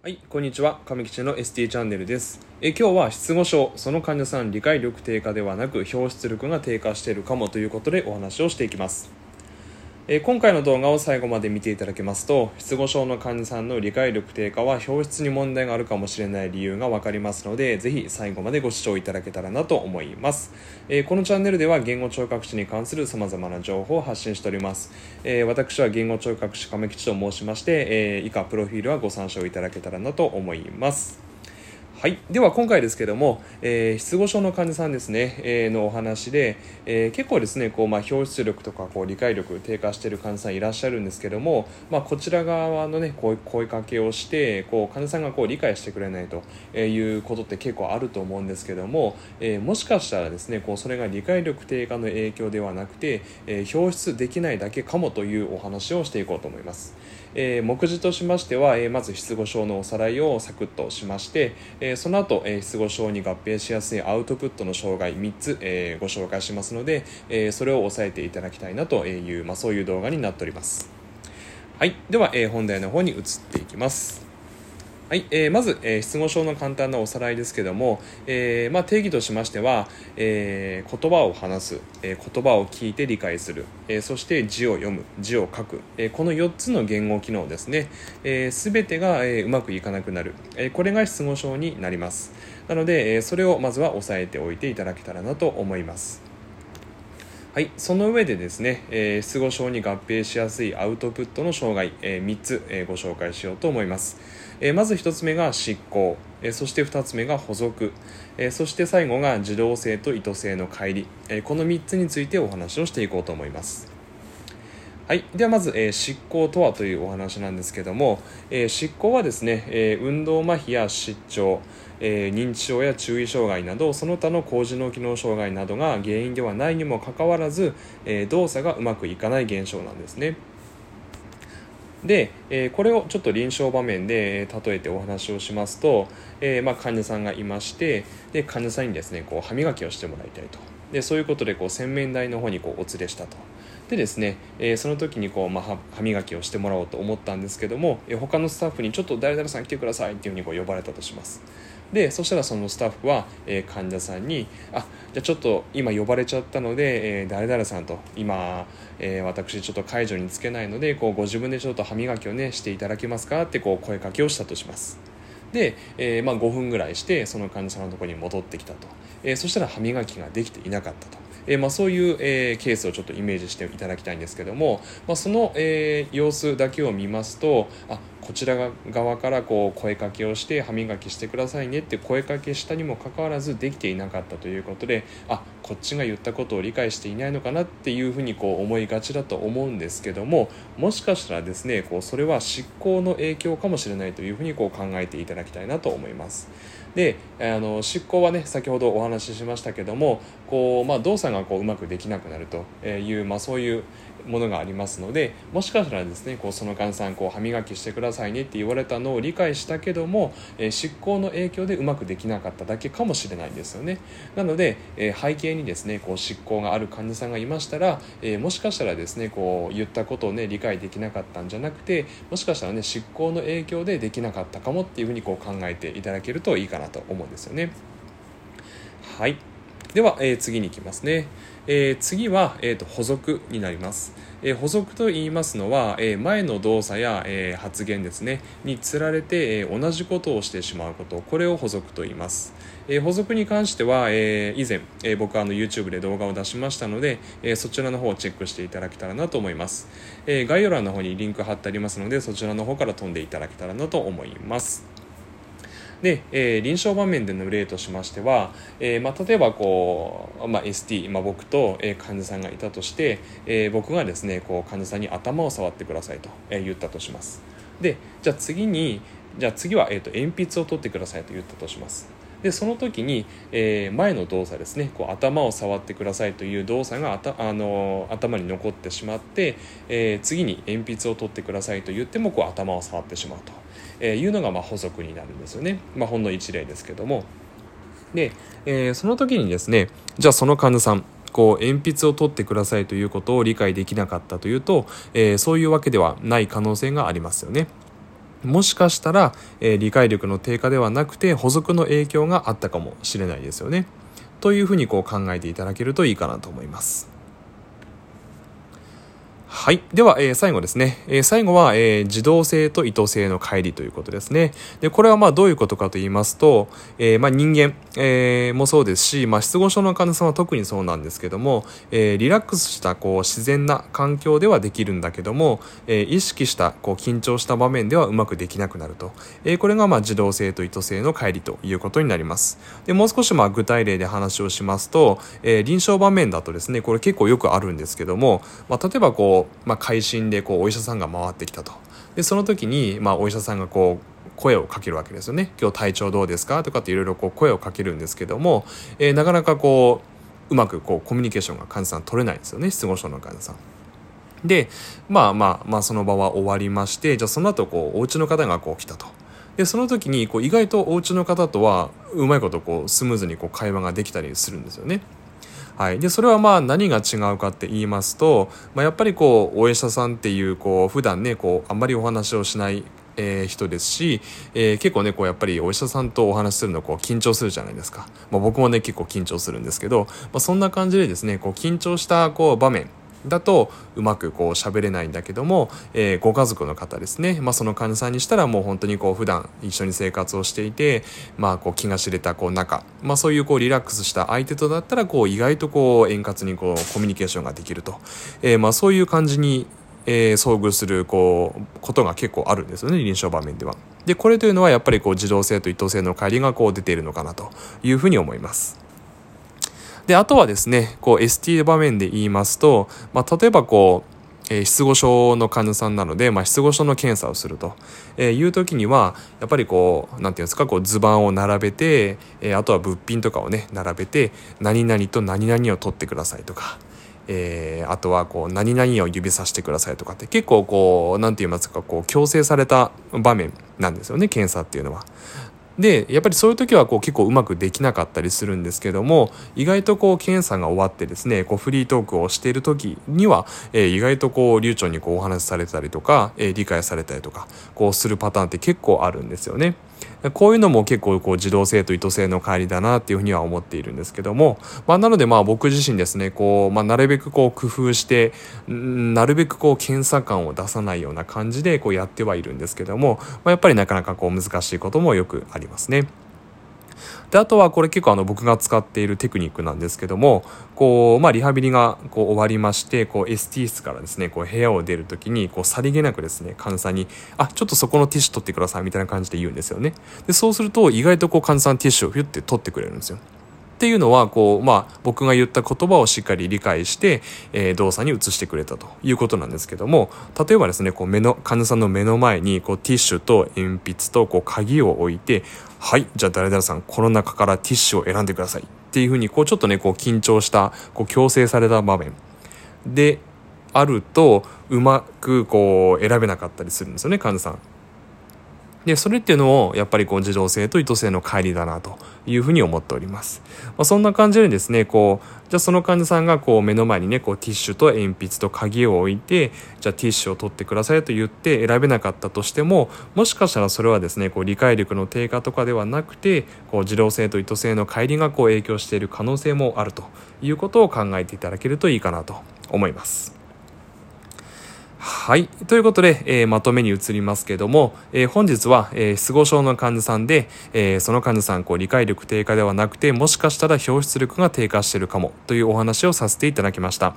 はい、こんにちは。亀吉の ST チャンネルです。え今日は失語症、その患者さん理解力低下ではなく、表出力が低下しているかもということでお話をしていきます。え今回の動画を最後まで見ていただけますと、失語症の患者さんの理解力低下は表出に問題があるかもしれない理由がわかりますので、ぜひ最後までご視聴いただけたらなと思います。えこのチャンネルでは言語聴覚士に関する様々な情報を発信しております。え私は言語聴覚士亀吉と申しまして、え以下プロフィールはご参照いただけたらなと思います。はい、では今回ですけども、えー失語症の患者さんですね、えーのお話で、えー結構ですねこう、まあ、表出力とかこう理解力低下している患者さんいらっしゃるんですけども、まあ、こちら側のねこう声かけをしてこう患者さんがこう理解してくれないということって結構あると思うんですけども、えもしかしたらですねこうそれが理解力低下の影響ではなくて、え表出できないだけかもというお話をしていこうと思います。えー目次としましては、えーまず失語症のおさらいをサクッとしまして、えーその後、え失語症に合併しやすいアウトプットの障害3つ、えーご紹介しますので、えそれを押さえていただきたいなという、まあ、そういう動画になっております。はい。では、え本題の方に移っていきます。はい、えーまず、えー失語症の簡単なおさらいですけども、えーまあ、定義としましては、えー言葉を話す、えー言葉を聞いて理解する、えーそして字を読む字を書く、えーこの4つの言語機能ですね、えー、全てが、えーうまくいかなくなる、えーこれが失語症になります。なので、えーそれをまずは押さえておいていただけたらなと思います。はい、その上でですね、えー失語症に合併しやすいアウトプットの障害、え3つ、えーご紹介しようと思います、えーまず1つ目が執行、えーそして2つ目が補足、えーそして最後が自動性と意図性の乖離、えーこの3つについてお話をしていこうと思います。はい、ではまず、えー執行とはというお話なんですけども、えー執行はですね、えー運動麻痺や失調、えー認知症や注意障害などその他の高次脳機能障害などが原因ではないにもかかわらず、えー動作がうまくいかない現象なんですね。で、えーこれをちょっと臨床場面で例えてお話をしますと、えーまあ、患者さんがいましてで患者さんにですねこう歯磨きをしてもらいたいと。でそういうことでこう洗面台の方にこうお連れしたと。でですね、えーその時にこう、まあ、歯磨きをしてもらおうと思ったんですけども、えー他のスタッフにちょっと誰々さん来てくださいっていうふうにこう呼ばれたとします。でそしたらそのスタッフは、えー患者さんに「あじゃあちょっと今呼ばれちゃったので、えー誰々さんと今、えー私ちょっと介助につけないのでこうご自分でちょっと歯磨きをねしていただけますか?」ってこう声かけをしたとします。で、えまあ、5分ぐらいしてその患者さんのところに戻ってきたと、えそしたら歯磨きができていなかったと、えーまあ、そういう、えーケースをちょっとイメージしていただきたいんですけども、まあ、その、えー様子だけを見ますとあこちら側からこう声かけをして歯磨きしてくださいねって声かけしたにもかかわらずできていなかったということであこっちが言ったことを理解していないのかなっていうふうにこう思いがちだと思うんですけどももしかしたらですねこうそれは執行の影響かもしれないというふうにこう考えていただきたいなと思います。であの執行はね先ほどお話ししましたけどもこう、まあ、動作がこううまくできなくなるという、まあ、そういうものがありますのでもしかしたらですねこうその患者さんこう歯磨きしてくださいねって言われたのを理解したけども、え執行の影響でうまくできなかっただけかもしれないですよね。なので、え背景にですねこう執行がある患者さんがいましたら、えもしかしたらですねこう言ったことをね理解できなかったんじゃなくてもしかしたらね執行の影響でできなかったかもっていうふうにこう考えていただけるといいかなと思うんですよね。はい。では、えー次に行きますね、えー次は、えーと補足になります、えー補足と言いますのは、えー前の動作や、えー発言ですねにつられて、えー同じことをしてしまうこと。これを補足と言います、えー補足に関しては、えー以前、えー僕はあの YouTube で動画を出しましたので、えーそちらの方をチェックしていただけたらなと思います、えー概要欄の方にリンク貼ってありますのでそちらの方から飛んでいただけたらなと思います。で、えー臨床場面での例としましては、えーまあ、例えばこう、まあ、ST、まあ、僕と、えー患者さんがいたとして、えー僕がですねこう患者さんに頭を触ってくださいと、えー言ったとします。でじゃあ次にじゃあ次は、えー、と鉛筆を取ってくださいと言ったとします。でその時に、えー前の動作ですねこう頭を触ってくださいという動作があた、あの頭に残ってしまって、えー次に鉛筆を取ってくださいと言ってもこう頭を触ってしまうと、えーいうのがまあ補足になるんですよね、まあ、ほんの一例ですけどもで、えーその時にですねじゃあその患者さんこう鉛筆を取ってくださいということを理解できなかったというと、えーそういうわけではない可能性がありますよね。もしかしたら、えー、理解力の低下ではなくて補足の影響があったかもしれないですよね。というふうにこう考えていただけるといいかなと思います。はい。では、えー、最後ですね。えー、最後は、えー、自動性と意図性の乖離ということですね。で、これはまあどういうことかと言いますと、えー、まあ人間、えー、もそうですし、まあ失語症の患者さんは特にそうなんですけども、えー、リラックスしたこう自然な環境ではできるんだけども、えー、意識したこう緊張した場面ではうまくできなくなると。えー、これがまあ自動性と意図性の乖離ということになります。で、もう少しまあ具体例で話をしますと、えー、臨床場面だとですね、これ結構よくあるんですけども、まあ例えばこう、まあ、会心でこうお医者さんが回ってきたとでその時に、まあ、お医者さんがこう声をかけるわけですよね今日体調どうですかとかっていろいろ声をかけるんですけども、えー、なかなかこううまくこうコミュニケーションが患者さん取れないんですよね失語症の患者さん。でまあまあまあその場は終わりましてじゃあその後こうお家の方がこう来たと。でその時にこう意外とお家の方とはうまいことこうスムーズにこう会話ができたりするんですよね。はい、でそれはまあ何が違うかって言いますと、まあ、やっぱりこうお医者さんっていうこう普段ねこうあんまりお話をしないえー、人ですし、えー、結構ねこうやっぱりお医者さんとお話しするのこう緊張するじゃないですか、まあ、僕もね結構緊張するんですけど、まあ、そんな感じでですねこう緊張したこう場面だとうまくこう喋れないんだけども、えー、ご家族の方ですね、まあ、その患者さんにしたらもう本当にこう普段一緒に生活をしていて、まあ、こう気が知れたこう仲、まあ、そういうこうリラックスした相手とだったらこう意外とこう円滑にこうコミュニケーションができると、えー、まあそういう感じにえー、遭遇するこうことが結構あるんですよね臨床場面では。でこれというのはやっぱりこう自動性と意図性の乖離がこう出ているのかなというふうに思います。で、あとはですね、こう ST 場面で言いますと、まあ、例えばこう、え、失語症の患者さんなので、まあ、失語症の検査をすると、え、いう時にはやっぱりこう何て言うんですかこう図板を並べて、え、あとは物品とかをね並べて何々と何々を取ってくださいとか、えー、あとはこう何々を指さしてくださいとかって結構こう何て言いますかこう強制された場面なんですよね検査っていうのは。でやっぱりそういう時はこう結構うまくできなかったりするんですけども意外とこう検査が終わってですねこうフリートークをしている時には、えー、意外とこう流暢にこうお話しされたりとか、えー、理解されたりとかこうするパターンって結構あるんですよね。こういうのも結構こう自動性と意図性の帰りだなっていうふうには思っているんですけども、まあ、なのでまあ僕自身ですねこう、まあ、なるべくこう工夫してなるべくこう検査感を出さないような感じでこうやってはいるんですけども、まあ、やっぱりなかなかこう難しいこともよくありますね。であとはこれ結構あの僕が使っているテクニックなんですけどもこう、まあ、リハビリがこう終わりましてこう ST 室からですねこう部屋を出る時にこうさりげなくですね患者さんに「あちょっとそこのティッシュ取ってください」みたいな感じで言うんですよね。でそうすると意外とこう患者さんティッシュをヒュッて取ってくれるんですよ。っていうのはこう、まあ、僕が言った言葉をしっかり理解して、えー、動作に移してくれたということなんですけども例えばですねこう目の患者さんの目の前にこうティッシュと鉛筆とこう鍵を置いてはいじゃあ誰々さんこの中からティッシュを選んでくださいっていうふうにこうちょっとねこう緊張したこう強制された場面であるとうまくこう選べなかったりするんですよね患者さん。でそれっていうのをやっぱりこう自動性と意図性の乖離だなというふうに思っております。まあ、そんな感じでですねこうじゃあその患者さんがこう目の前にねこうティッシュと鉛筆と鍵を置いてじゃあティッシュを取ってくださいと言って選べなかったとしてももしかしたらそれはですねこう理解力の低下とかではなくてこう自動性と意図性の乖離がこう影響している可能性もあるということを考えていただけるといいかなと思います。はい。ということで、えー、まとめに移りますけども、えー、本日は、えー、失語症の患者さんで、えー、その患者さん、こう、理解力低下ではなくて、もしかしたら表出力が低下しているかも、というお話をさせていただきました。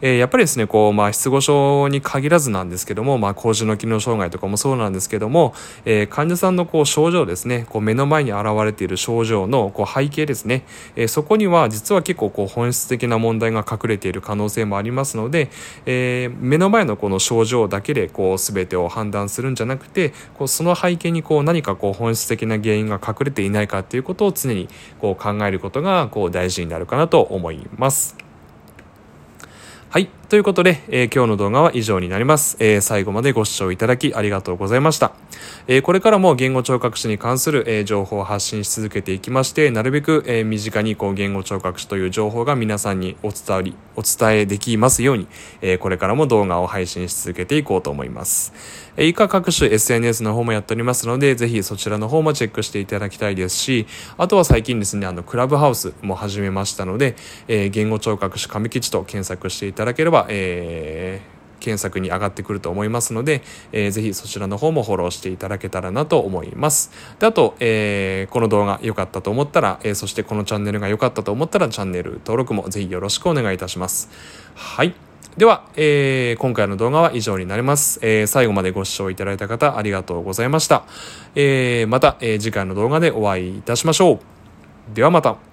えー、やっぱりですね、こう、まあ、失語症に限らずなんですけども、まあ、高次の機能障害とかもそうなんですけども、えー、患者さんのこう、症状ですね、こう、目の前に現れている症状のこう背景ですね、えー、そこには実は結構こう、本質的な問題が隠れている可能性もありますので、えー、目の前のこの症状だけでこう、全てを判断するんじゃなくて、こう、その背景にこう、何かこう、本質的な原因が隠れていないかっていうことを常にこう、考えることがこう、大事になるかなと思います。はい。ということで、えー、今日の動画は以上になります、えー、最後までご視聴いただきありがとうございました。えー、これからも言語聴覚士に関する、えー、情報を発信し続けていきまして、なるべく、えー、身近にこう言語聴覚士という情報が皆さんにお伝わり、お伝えできますように、え、これからも動画を配信し続けていこうと思います。え、以下各種 SNS の方もやっておりますので、ぜひそちらの方もチェックしていただきたいですし、あとは最近ですね、あの、クラブハウスも始めましたので、え、言語聴覚士上吉と検索していただければ、えー、検索に上がってくると思いますので、えー、ぜひそちらの方もフォローしていただけたらなと思います。で、あと、えー、この動画良かったと思ったら、えー、そしてこのチャンネルが良かったと思ったら、チャンネル登録もぜひよろしくお願いいたします。はい。では、えー、今回の動画は以上になります。えー、最後までご視聴いただいた方ありがとうございました。えー、また、えー、次回の動画でお会いいたしましょう。ではまた。